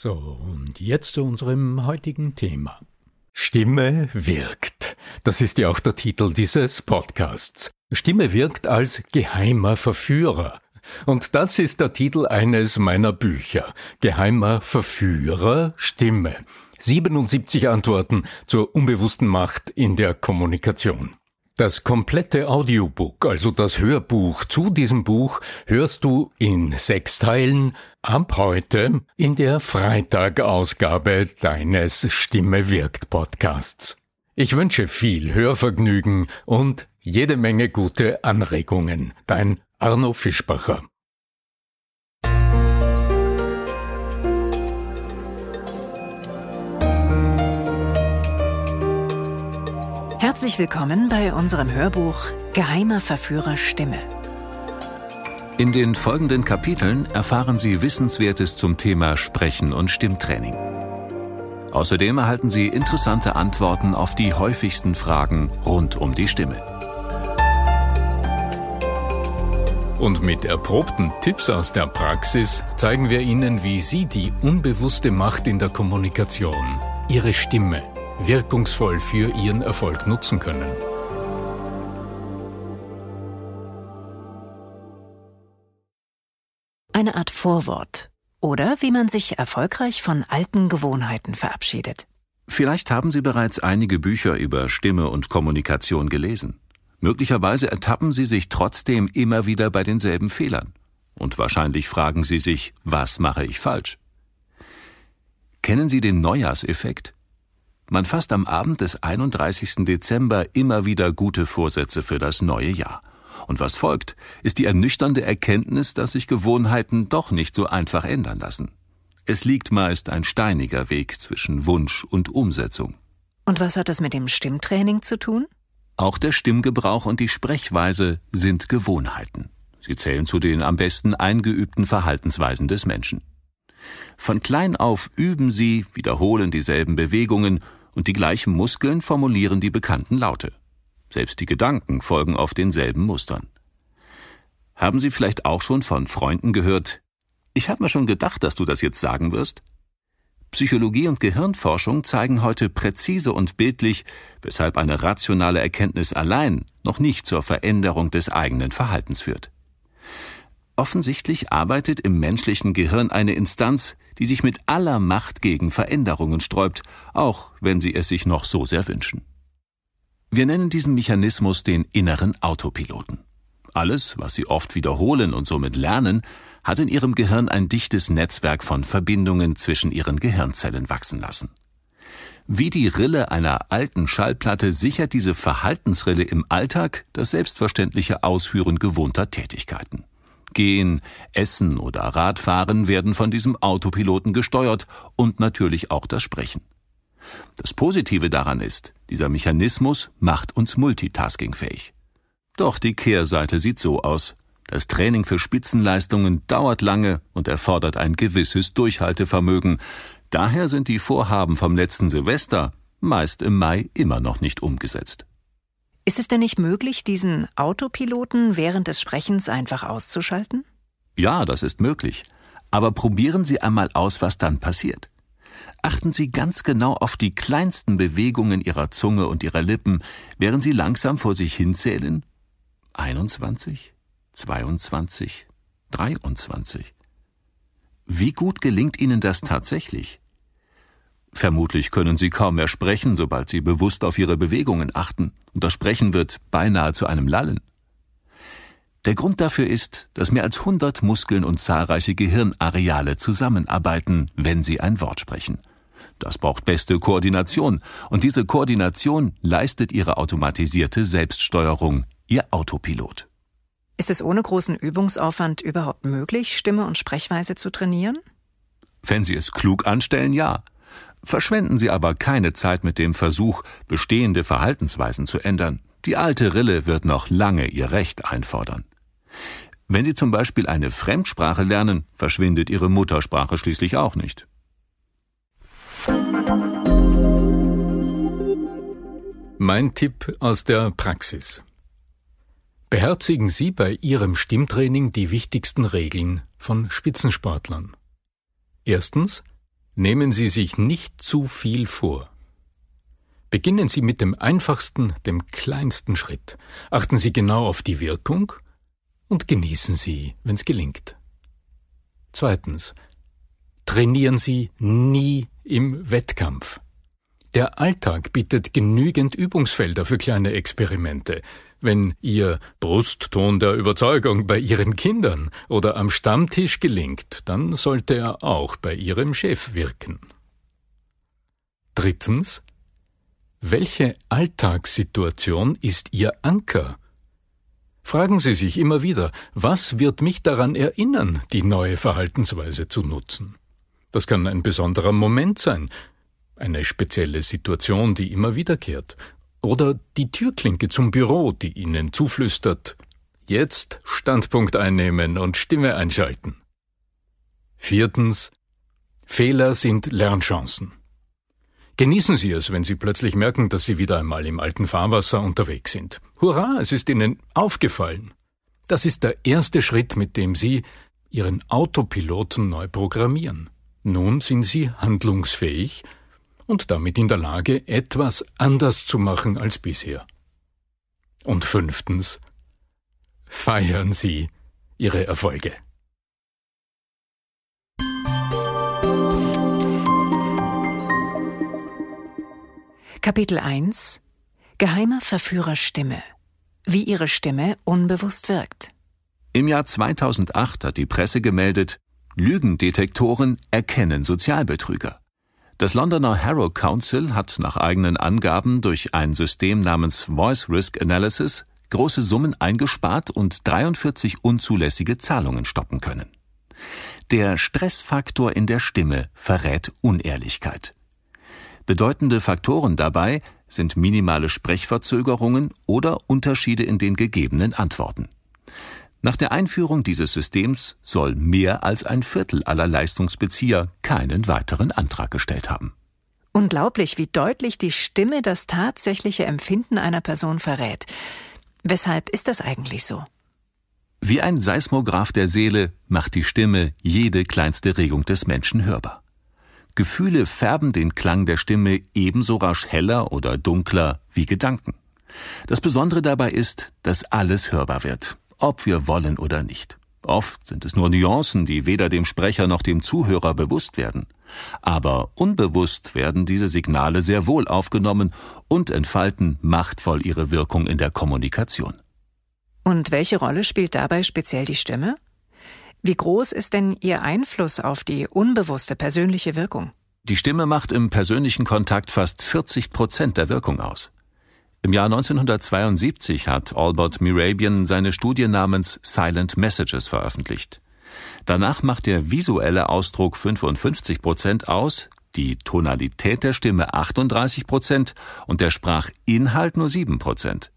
So, und jetzt zu unserem heutigen Thema. Stimme wirkt. Das ist ja auch der Titel dieses Podcasts. Stimme wirkt als geheimer Verführer. Und das ist der Titel eines meiner Bücher. Geheimer Verführer Stimme. 77 Antworten zur unbewussten Macht in der Kommunikation. Das komplette Audiobook, also das Hörbuch zu diesem Buch, hörst du in sechs Teilen ab heute in der Freitagausgabe deines Stimme wirkt Podcasts. Ich wünsche viel Hörvergnügen und jede Menge gute Anregungen. Dein Arno Fischbacher. Herzlich willkommen bei unserem Hörbuch Geheimer Verführer Stimme. In den folgenden Kapiteln erfahren Sie Wissenswertes zum Thema Sprechen und Stimmtraining. Außerdem erhalten Sie interessante Antworten auf die häufigsten Fragen rund um die Stimme. Und mit erprobten Tipps aus der Praxis zeigen wir Ihnen, wie Sie die unbewusste Macht in der Kommunikation, Ihre Stimme, wirkungsvoll für Ihren Erfolg nutzen können. Eine Art Vorwort oder wie man sich erfolgreich von alten Gewohnheiten verabschiedet. Vielleicht haben Sie bereits einige Bücher über Stimme und Kommunikation gelesen. Möglicherweise ertappen Sie sich trotzdem immer wieder bei denselben Fehlern. Und wahrscheinlich fragen Sie sich, was mache ich falsch? Kennen Sie den Neujahrseffekt? Man fasst am Abend des 31. Dezember immer wieder gute Vorsätze für das neue Jahr. Und was folgt, ist die ernüchternde Erkenntnis, dass sich Gewohnheiten doch nicht so einfach ändern lassen. Es liegt meist ein steiniger Weg zwischen Wunsch und Umsetzung. Und was hat das mit dem Stimmtraining zu tun? Auch der Stimmgebrauch und die Sprechweise sind Gewohnheiten. Sie zählen zu den am besten eingeübten Verhaltensweisen des Menschen. Von klein auf üben sie, wiederholen dieselben Bewegungen und die gleichen Muskeln formulieren die bekannten Laute. Selbst die Gedanken folgen auf denselben Mustern. Haben Sie vielleicht auch schon von Freunden gehört, ich habe mir schon gedacht, dass du das jetzt sagen wirst? Psychologie und Gehirnforschung zeigen heute präzise und bildlich, weshalb eine rationale Erkenntnis allein noch nicht zur Veränderung des eigenen Verhaltens führt. Offensichtlich arbeitet im menschlichen Gehirn eine Instanz, die sich mit aller Macht gegen Veränderungen sträubt, auch wenn sie es sich noch so sehr wünschen. Wir nennen diesen Mechanismus den inneren Autopiloten. Alles, was Sie oft wiederholen und somit lernen, hat in Ihrem Gehirn ein dichtes Netzwerk von Verbindungen zwischen Ihren Gehirnzellen wachsen lassen. Wie die Rille einer alten Schallplatte sichert diese Verhaltensrille im Alltag das selbstverständliche Ausführen gewohnter Tätigkeiten. Gehen, Essen oder Radfahren werden von diesem Autopiloten gesteuert und natürlich auch das Sprechen. Das Positive daran ist, dieser Mechanismus macht uns multitaskingfähig. Doch die Kehrseite sieht so aus. Das Training für Spitzenleistungen dauert lange und erfordert ein gewisses Durchhaltevermögen. Daher sind die Vorhaben vom letzten Silvester meist im Mai immer noch nicht umgesetzt. Ist es denn nicht möglich, diesen Autopiloten während des Sprechens einfach auszuschalten? Ja, das ist möglich. Aber probieren Sie einmal aus, was dann passiert. Achten Sie ganz genau auf die kleinsten Bewegungen Ihrer Zunge und Ihrer Lippen, während Sie langsam vor sich hinzählen. 21, 22, 23. Wie gut gelingt Ihnen das tatsächlich? Vermutlich können Sie kaum mehr sprechen, sobald Sie bewusst auf Ihre Bewegungen achten, und das Sprechen wird beinahe zu einem Lallen. Der Grund dafür ist, dass mehr als 100 Muskeln und zahlreiche Gehirnareale zusammenarbeiten, wenn Sie ein Wort sprechen. Das braucht beste Koordination, und diese Koordination leistet Ihre automatisierte Selbststeuerung, Ihr Autopilot. Ist es ohne großen Übungsaufwand überhaupt möglich, Stimme und Sprechweise zu trainieren? Wenn Sie es klug anstellen, ja. Verschwenden Sie aber keine Zeit mit dem Versuch, bestehende Verhaltensweisen zu ändern. Die alte Rille wird noch lange ihr Recht einfordern. Wenn Sie zum Beispiel eine Fremdsprache lernen, verschwindet Ihre Muttersprache schließlich auch nicht. Mein Tipp aus der Praxis. Beherzigen Sie bei Ihrem Stimmtraining die wichtigsten Regeln von Spitzensportlern. Erstens, nehmen Sie sich nicht zu viel vor. Beginnen Sie mit dem einfachsten, dem kleinsten Schritt. Achten Sie genau auf die Wirkung und genießen Sie, wenn's gelingt. Zweitens, trainieren Sie nie im Wettkampf. Der Alltag bietet genügend Übungsfelder für kleine Experimente. Wenn Ihr Brustton der Überzeugung bei Ihren Kindern oder am Stammtisch gelingt, dann sollte er auch bei Ihrem Chef wirken. Drittens. Welche Alltagssituation ist Ihr Anker? Fragen Sie sich immer wieder, was wird mich daran erinnern, die neue Verhaltensweise zu nutzen? Das kann ein besonderer Moment sein, eine spezielle Situation, die immer wiederkehrt, oder die Türklinke zum Büro, die Ihnen zuflüstert, jetzt Standpunkt einnehmen und Stimme einschalten. Viertens, Fehler sind Lernchancen. Genießen Sie es, wenn Sie plötzlich merken, dass Sie wieder einmal im alten Fahrwasser unterwegs sind. Hurra, es ist Ihnen aufgefallen. Das ist der erste Schritt, mit dem Sie Ihren Autopiloten neu programmieren. Nun sind Sie handlungsfähig und damit in der Lage, etwas anders zu machen als bisher. Und fünftens, feiern Sie Ihre Erfolge. Kapitel 1 Geheime Verführerstimme Wie Ihre Stimme unbewusst wirkt. Im Jahr 2008 hat die Presse gemeldet, Lügendetektoren erkennen Sozialbetrüger. Das Londoner Harrow Council hat nach eigenen Angaben durch ein System namens Voice Risk Analysis große Summen eingespart und 43 unzulässige Zahlungen stoppen können. Der Stressfaktor in der Stimme verrät Unehrlichkeit. Bedeutende Faktoren dabei sind minimale Sprechverzögerungen oder Unterschiede in den gegebenen Antworten. Nach der Einführung dieses Systems soll mehr als ein Viertel aller Leistungsbezieher keinen weiteren Antrag gestellt haben. Unglaublich, wie deutlich die Stimme das tatsächliche Empfinden einer Person verrät. Weshalb ist das eigentlich so? Wie ein Seismograph der Seele macht die Stimme jede kleinste Regung des Menschen hörbar. Gefühle färben den Klang der Stimme ebenso rasch heller oder dunkler wie Gedanken. Das Besondere dabei ist, dass alles hörbar wird, ob wir wollen oder nicht. Oft sind es nur Nuancen, die weder dem Sprecher noch dem Zuhörer bewusst werden. Aber unbewusst werden diese Signale sehr wohl aufgenommen und entfalten machtvoll ihre Wirkung in der Kommunikation. Und welche Rolle spielt dabei speziell die Stimme? Wie groß ist denn Ihr Einfluss auf die unbewusste persönliche Wirkung? Die Stimme macht im persönlichen Kontakt fast 40 Prozent der Wirkung aus. Im Jahr 1972 hat Albert Mirabian seine Studie namens Silent Messages veröffentlicht. Danach macht der visuelle Ausdruck 55 Prozent aus, die Tonalität der Stimme 38 Prozent und der Sprachinhalt nur 7 Prozent.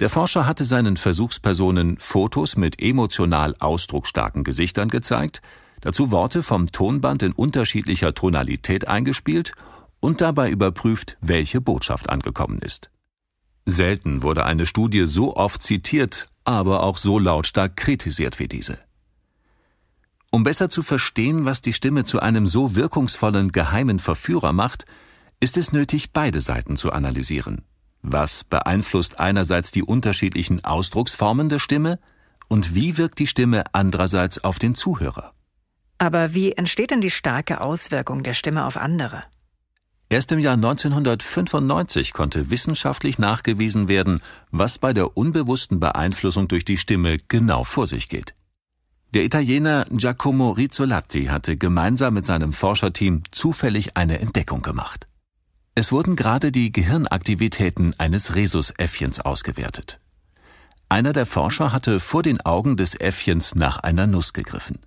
Der Forscher hatte seinen Versuchspersonen Fotos mit emotional ausdrucksstarken Gesichtern gezeigt, dazu Worte vom Tonband in unterschiedlicher Tonalität eingespielt und dabei überprüft, welche Botschaft angekommen ist. Selten wurde eine Studie so oft zitiert, aber auch so lautstark kritisiert wie diese. Um besser zu verstehen, was die Stimme zu einem so wirkungsvollen geheimen Verführer macht, ist es nötig, beide Seiten zu analysieren. Was beeinflusst einerseits die unterschiedlichen Ausdrucksformen der Stimme und wie wirkt die Stimme andererseits auf den Zuhörer? Aber wie entsteht denn die starke Auswirkung der Stimme auf andere? Erst im Jahr 1995 konnte wissenschaftlich nachgewiesen werden, was bei der unbewussten Beeinflussung durch die Stimme genau vor sich geht. Der Italiener Giacomo Rizzolatti hatte gemeinsam mit seinem Forscherteam zufällig eine Entdeckung gemacht. Es wurden gerade die Gehirnaktivitäten eines Rhesusäffchens ausgewertet. Einer der Forscher hatte vor den Augen des Äffchens nach einer Nuss gegriffen.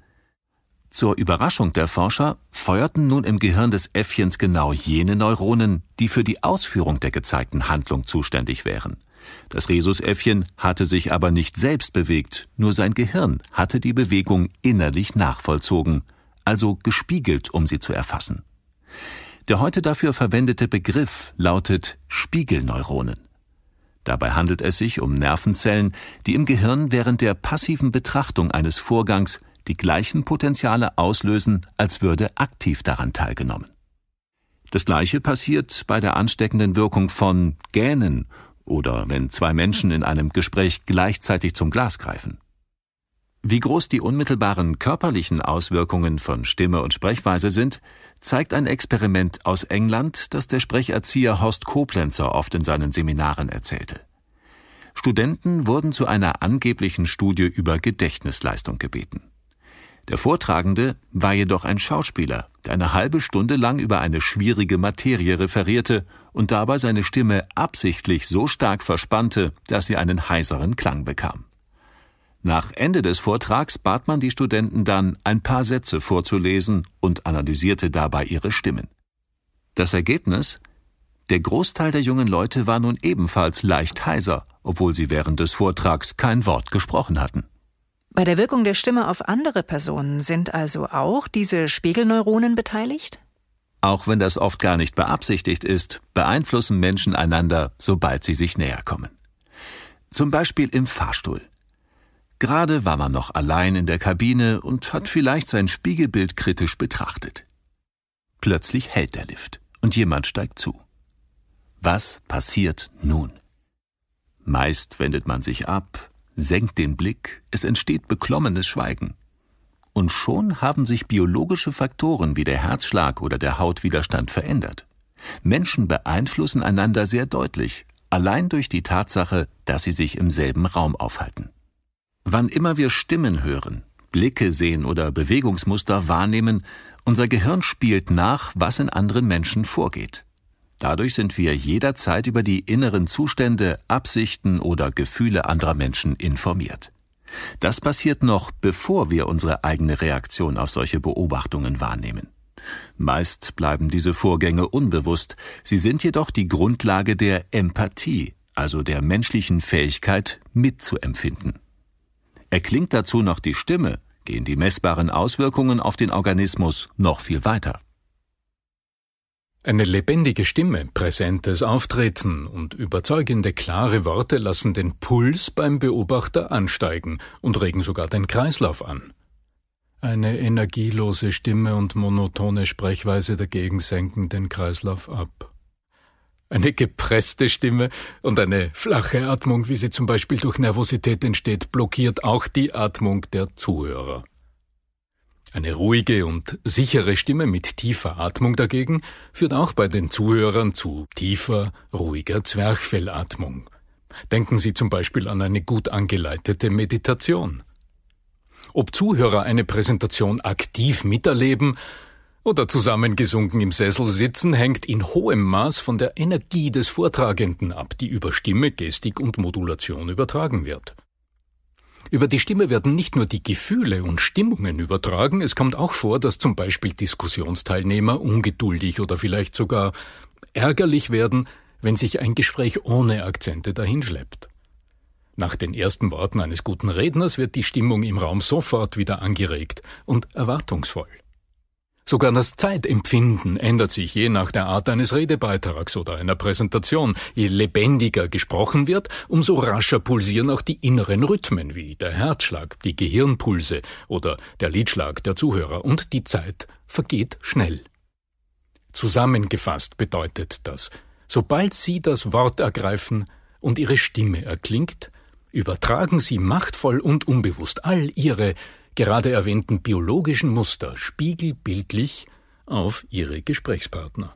Zur Überraschung der Forscher feuerten nun im Gehirn des Äffchens genau jene Neuronen, die für die Ausführung der gezeigten Handlung zuständig wären. Das Rhesusäffchen hatte sich aber nicht selbst bewegt, nur sein Gehirn hatte die Bewegung innerlich nachvollzogen, also gespiegelt, um sie zu erfassen. Der heute dafür verwendete Begriff lautet Spiegelneuronen. Dabei handelt es sich um Nervenzellen, die im Gehirn während der passiven Betrachtung eines Vorgangs die gleichen Potenziale auslösen, als würde aktiv daran teilgenommen. Das gleiche passiert bei der ansteckenden Wirkung von Gähnen oder wenn zwei Menschen in einem Gespräch gleichzeitig zum Glas greifen. Wie groß die unmittelbaren körperlichen Auswirkungen von Stimme und Sprechweise sind, zeigt ein Experiment aus England, das der Sprecherzieher Horst Koblenzer oft in seinen Seminaren erzählte. Studenten wurden zu einer angeblichen Studie über Gedächtnisleistung gebeten. Der Vortragende war jedoch ein Schauspieler, der eine halbe Stunde lang über eine schwierige Materie referierte und dabei seine Stimme absichtlich so stark verspannte, dass sie einen heiseren Klang bekam. Nach Ende des Vortrags bat man die Studenten dann, ein paar Sätze vorzulesen und analysierte dabei ihre Stimmen. Das Ergebnis? Der Großteil der jungen Leute war nun ebenfalls leicht heiser, obwohl sie während des Vortrags kein Wort gesprochen hatten. Bei der Wirkung der Stimme auf andere Personen sind also auch diese Spiegelneuronen beteiligt? Auch wenn das oft gar nicht beabsichtigt ist, beeinflussen Menschen einander, sobald sie sich näher kommen. Zum Beispiel im Fahrstuhl. Gerade war man noch allein in der Kabine und hat vielleicht sein Spiegelbild kritisch betrachtet. Plötzlich hält der Lift und jemand steigt zu. Was passiert nun? Meist wendet man sich ab, senkt den Blick, es entsteht beklommenes Schweigen. Und schon haben sich biologische Faktoren wie der Herzschlag oder der Hautwiderstand verändert. Menschen beeinflussen einander sehr deutlich, allein durch die Tatsache, dass sie sich im selben Raum aufhalten. Wann immer wir Stimmen hören, Blicke sehen oder Bewegungsmuster wahrnehmen, unser Gehirn spielt nach, was in anderen Menschen vorgeht. Dadurch sind wir jederzeit über die inneren Zustände, Absichten oder Gefühle anderer Menschen informiert. Das passiert noch, bevor wir unsere eigene Reaktion auf solche Beobachtungen wahrnehmen. Meist bleiben diese Vorgänge unbewusst, sie sind jedoch die Grundlage der Empathie, also der menschlichen Fähigkeit mitzuempfinden. Erklingt dazu noch die Stimme, gehen die messbaren Auswirkungen auf den Organismus noch viel weiter. Eine lebendige Stimme, präsentes Auftreten und überzeugende klare Worte lassen den Puls beim Beobachter ansteigen und regen sogar den Kreislauf an. Eine energielose Stimme und monotone Sprechweise dagegen senken den Kreislauf ab. Eine gepresste Stimme und eine flache Atmung, wie sie zum Beispiel durch Nervosität entsteht, blockiert auch die Atmung der Zuhörer. Eine ruhige und sichere Stimme mit tiefer Atmung dagegen führt auch bei den Zuhörern zu tiefer, ruhiger Zwerchfellatmung. Denken Sie zum Beispiel an eine gut angeleitete Meditation. Ob Zuhörer eine Präsentation aktiv miterleben oder zusammengesunken im Sessel sitzen, hängt in hohem Maß von der Energie des Vortragenden ab, die über Stimme, Gestik und Modulation übertragen wird. Über die Stimme werden nicht nur die Gefühle und Stimmungen übertragen, es kommt auch vor, dass zum Beispiel Diskussionsteilnehmer ungeduldig oder vielleicht sogar ärgerlich werden, wenn sich ein Gespräch ohne Akzente dahinschleppt. Nach den ersten Worten eines guten Redners wird die Stimmung im Raum sofort wieder angeregt und erwartungsvoll. Sogar das Zeitempfinden ändert sich je nach der Art eines Redebeitrags oder einer Präsentation. Je lebendiger gesprochen wird, umso rascher pulsieren auch die inneren Rhythmen wie der Herzschlag, die Gehirnpulse oder der Lidschlag der Zuhörer und die Zeit vergeht schnell. Zusammengefasst bedeutet das, sobald Sie das Wort ergreifen und Ihre Stimme erklingt, übertragen Sie machtvoll und unbewusst all Ihre gerade erwähnten biologischen Muster spiegelbildlich auf ihre Gesprächspartner.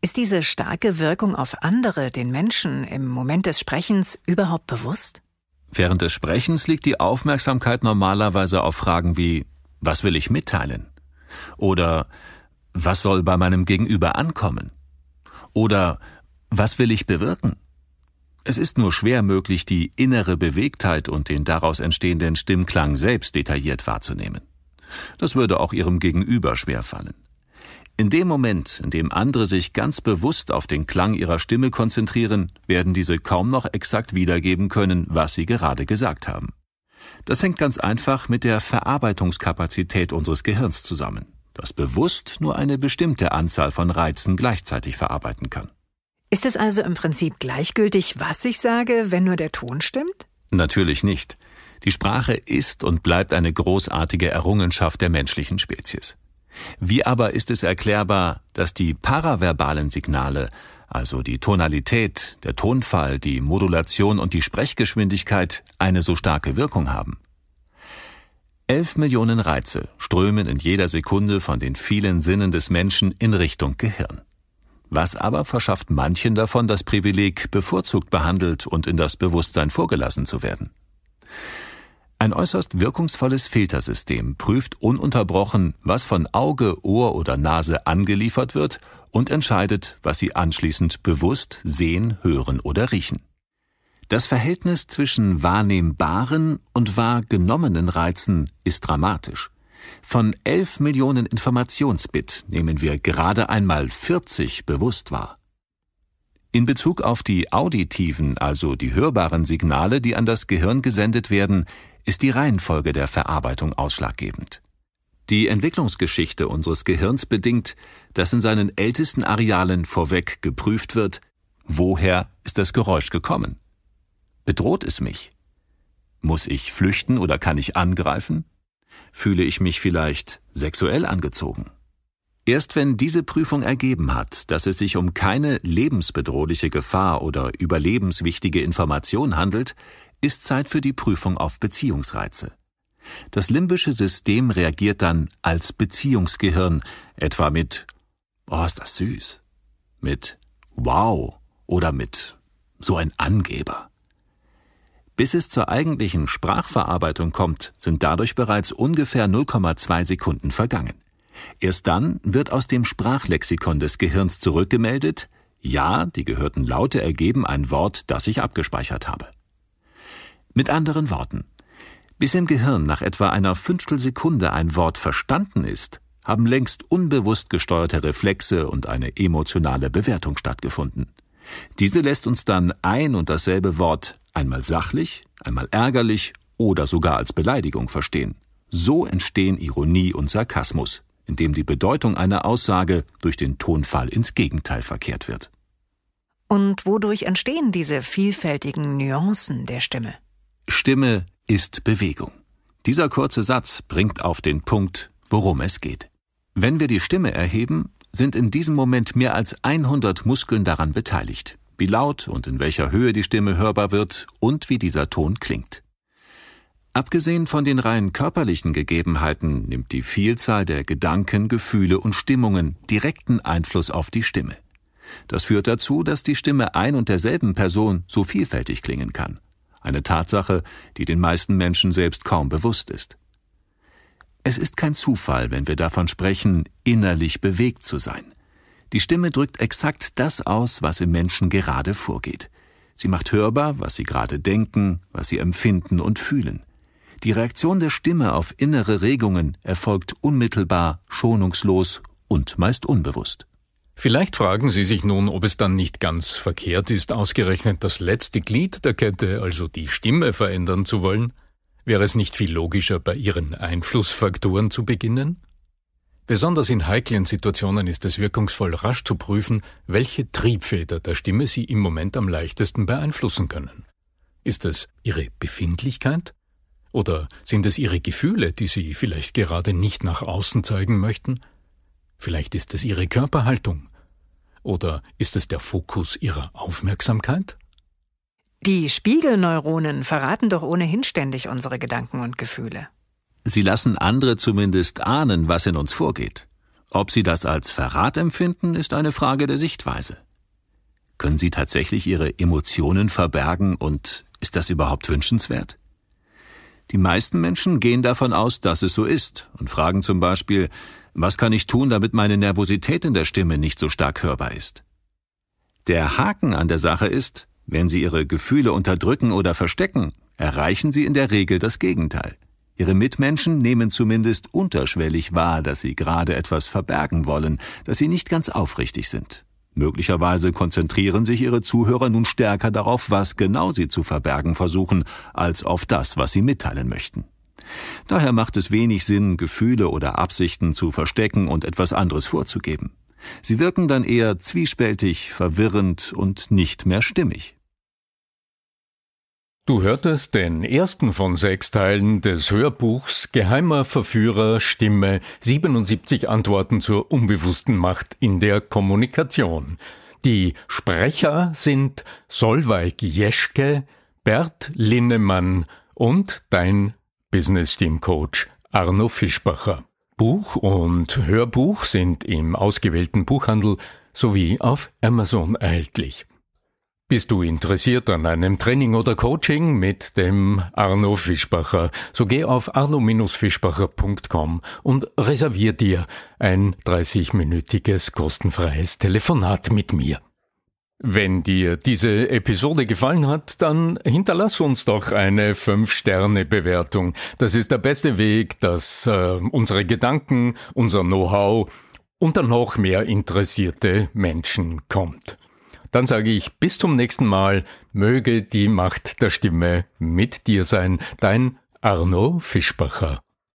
Ist diese starke Wirkung auf andere, den Menschen, im Moment des Sprechens überhaupt bewusst? Während des Sprechens liegt die Aufmerksamkeit normalerweise auf Fragen wie Was will ich mitteilen? Oder Was soll bei meinem Gegenüber ankommen? Oder Was will ich bewirken? Es ist nur schwer möglich, die innere Bewegtheit und den daraus entstehenden Stimmklang selbst detailliert wahrzunehmen. Das würde auch ihrem Gegenüber schwerfallen. In dem Moment, in dem andere sich ganz bewusst auf den Klang ihrer Stimme konzentrieren, werden diese kaum noch exakt wiedergeben können, was sie gerade gesagt haben. Das hängt ganz einfach mit der Verarbeitungskapazität unseres Gehirns zusammen, das bewusst nur eine bestimmte Anzahl von Reizen gleichzeitig verarbeiten kann. Ist es also im Prinzip gleichgültig, was ich sage, wenn nur der Ton stimmt? Natürlich nicht. Die Sprache ist und bleibt eine großartige Errungenschaft der menschlichen Spezies. Wie aber ist es erklärbar, dass die paraverbalen Signale, also die Tonalität, der Tonfall, die Modulation und die Sprechgeschwindigkeit, eine so starke Wirkung haben? Elf Millionen Reize strömen in jeder Sekunde von den vielen Sinnen des Menschen in Richtung Gehirn. Was aber verschafft manchen davon das Privileg, bevorzugt behandelt und in das Bewusstsein vorgelassen zu werden? Ein äußerst wirkungsvolles Filtersystem prüft ununterbrochen, was von Auge, Ohr oder Nase angeliefert wird und entscheidet, was Sie anschließend bewusst sehen, hören oder riechen. Das Verhältnis zwischen wahrnehmbaren und wahrgenommenen Reizen ist dramatisch. Von 11 Millionen Informationsbit nehmen wir gerade einmal 40 bewusst wahr. In Bezug auf die auditiven, also die hörbaren Signale, die an das Gehirn gesendet werden, ist die Reihenfolge der Verarbeitung ausschlaggebend. Die Entwicklungsgeschichte unseres Gehirns bedingt, dass in seinen ältesten Arealen vorweg geprüft wird, woher ist das Geräusch gekommen? Bedroht es mich? Muss ich flüchten oder kann ich angreifen? Fühle ich mich vielleicht sexuell angezogen? Erst wenn diese Prüfung ergeben hat, dass es sich um keine lebensbedrohliche Gefahr oder überlebenswichtige Information handelt, ist Zeit für die Prüfung auf Beziehungsreize. Das limbische System reagiert dann als Beziehungsgehirn, etwa mit Oh, ist das süß, mit Wow oder mit so ein Angeber. Bis es zur eigentlichen Sprachverarbeitung kommt, sind dadurch bereits ungefähr 0,2 Sekunden vergangen. Erst dann wird aus dem Sprachlexikon des Gehirns zurückgemeldet, ja, die gehörten Laute ergeben ein Wort, das ich abgespeichert habe. Mit anderen Worten, bis im Gehirn nach etwa einer Fünftelsekunde ein Wort verstanden ist, haben längst unbewusst gesteuerte Reflexe und eine emotionale Bewertung stattgefunden. Diese lässt uns dann ein und dasselbe Wort einmal sachlich, einmal ärgerlich oder sogar als Beleidigung verstehen. So entstehen Ironie und Sarkasmus, indem die Bedeutung einer Aussage durch den Tonfall ins Gegenteil verkehrt wird. Und wodurch entstehen diese vielfältigen Nuancen der Stimme? Stimme ist Bewegung. Dieser kurze Satz bringt auf den Punkt, worum es geht. Wenn wir die Stimme erheben, sind in diesem Moment mehr als 100 Muskeln daran beteiligt wie laut und in welcher Höhe die Stimme hörbar wird und wie dieser Ton klingt. Abgesehen von den rein körperlichen Gegebenheiten nimmt die Vielzahl der Gedanken, Gefühle und Stimmungen direkten Einfluss auf die Stimme. Das führt dazu, dass die Stimme ein und derselben Person so vielfältig klingen kann. Eine Tatsache, die den meisten Menschen selbst kaum bewusst ist. Es ist kein Zufall, wenn wir davon sprechen, innerlich bewegt zu sein. Die Stimme drückt exakt das aus, was im Menschen gerade vorgeht. Sie macht hörbar, was Sie gerade denken, was Sie empfinden und fühlen. Die Reaktion der Stimme auf innere Regungen erfolgt unmittelbar, schonungslos und meist unbewusst. Vielleicht fragen Sie sich nun, ob es dann nicht ganz verkehrt ist, ausgerechnet das letzte Glied der Kette, also die Stimme, verändern zu wollen? Wäre es nicht viel logischer, bei Ihren Einflussfaktoren zu beginnen? Besonders in heiklen Situationen ist es wirkungsvoll, rasch zu prüfen, welche Triebfeder der Stimme Sie im Moment am leichtesten beeinflussen können. Ist es Ihre Befindlichkeit? Oder sind es Ihre Gefühle, die Sie vielleicht gerade nicht nach außen zeigen möchten? Vielleicht ist es Ihre Körperhaltung. Oder ist es der Fokus Ihrer Aufmerksamkeit? Die Spiegelneuronen verraten doch ohnehin ständig unsere Gedanken und Gefühle. Sie lassen andere zumindest ahnen, was in uns vorgeht. Ob Sie das als Verrat empfinden, ist eine Frage der Sichtweise. Können Sie tatsächlich Ihre Emotionen verbergen und ist das überhaupt wünschenswert? Die meisten Menschen gehen davon aus, dass es so ist und fragen zum Beispiel, was kann ich tun, damit meine Nervosität in der Stimme nicht so stark hörbar ist? Der Haken an der Sache ist, wenn Sie Ihre Gefühle unterdrücken oder verstecken, erreichen Sie in der Regel das Gegenteil. Ihre Mitmenschen nehmen zumindest unterschwellig wahr, dass Sie gerade etwas verbergen wollen, dass Sie nicht ganz aufrichtig sind. Möglicherweise konzentrieren sich Ihre Zuhörer nun stärker darauf, was genau Sie zu verbergen versuchen, als auf das, was Sie mitteilen möchten. Daher macht es wenig Sinn, Gefühle oder Absichten zu verstecken und etwas anderes vorzugeben. Sie wirken dann eher zwiespältig, verwirrend und nicht mehr stimmig. Du hörtest den ersten von sechs Teilen des Hörbuchs Geheimer Verführer Stimme 77 Antworten zur unbewussten Macht in der Kommunikation. Die Sprecher sind Solveig Jeschke, Bert Linnemann und dein Business Team Coach Arno Fischbacher. Buch und Hörbuch sind im ausgewählten Buchhandel sowie auf Amazon erhältlich. Bist du interessiert an einem Training oder Coaching mit dem Arno Fischbacher? So geh auf arno-fischbacher.com und reservier dir ein 30-minütiges kostenfreies Telefonat mit mir. Wenn dir diese Episode gefallen hat, dann hinterlass uns doch eine 5-Sterne-Bewertung. Das ist der beste Weg, dass äh, unsere Gedanken, unser Know-how unter noch mehr interessierte Menschen kommt. Dann sage ich bis zum nächsten Mal, möge die Macht der Stimme mit dir sein, dein Arno Fischbacher.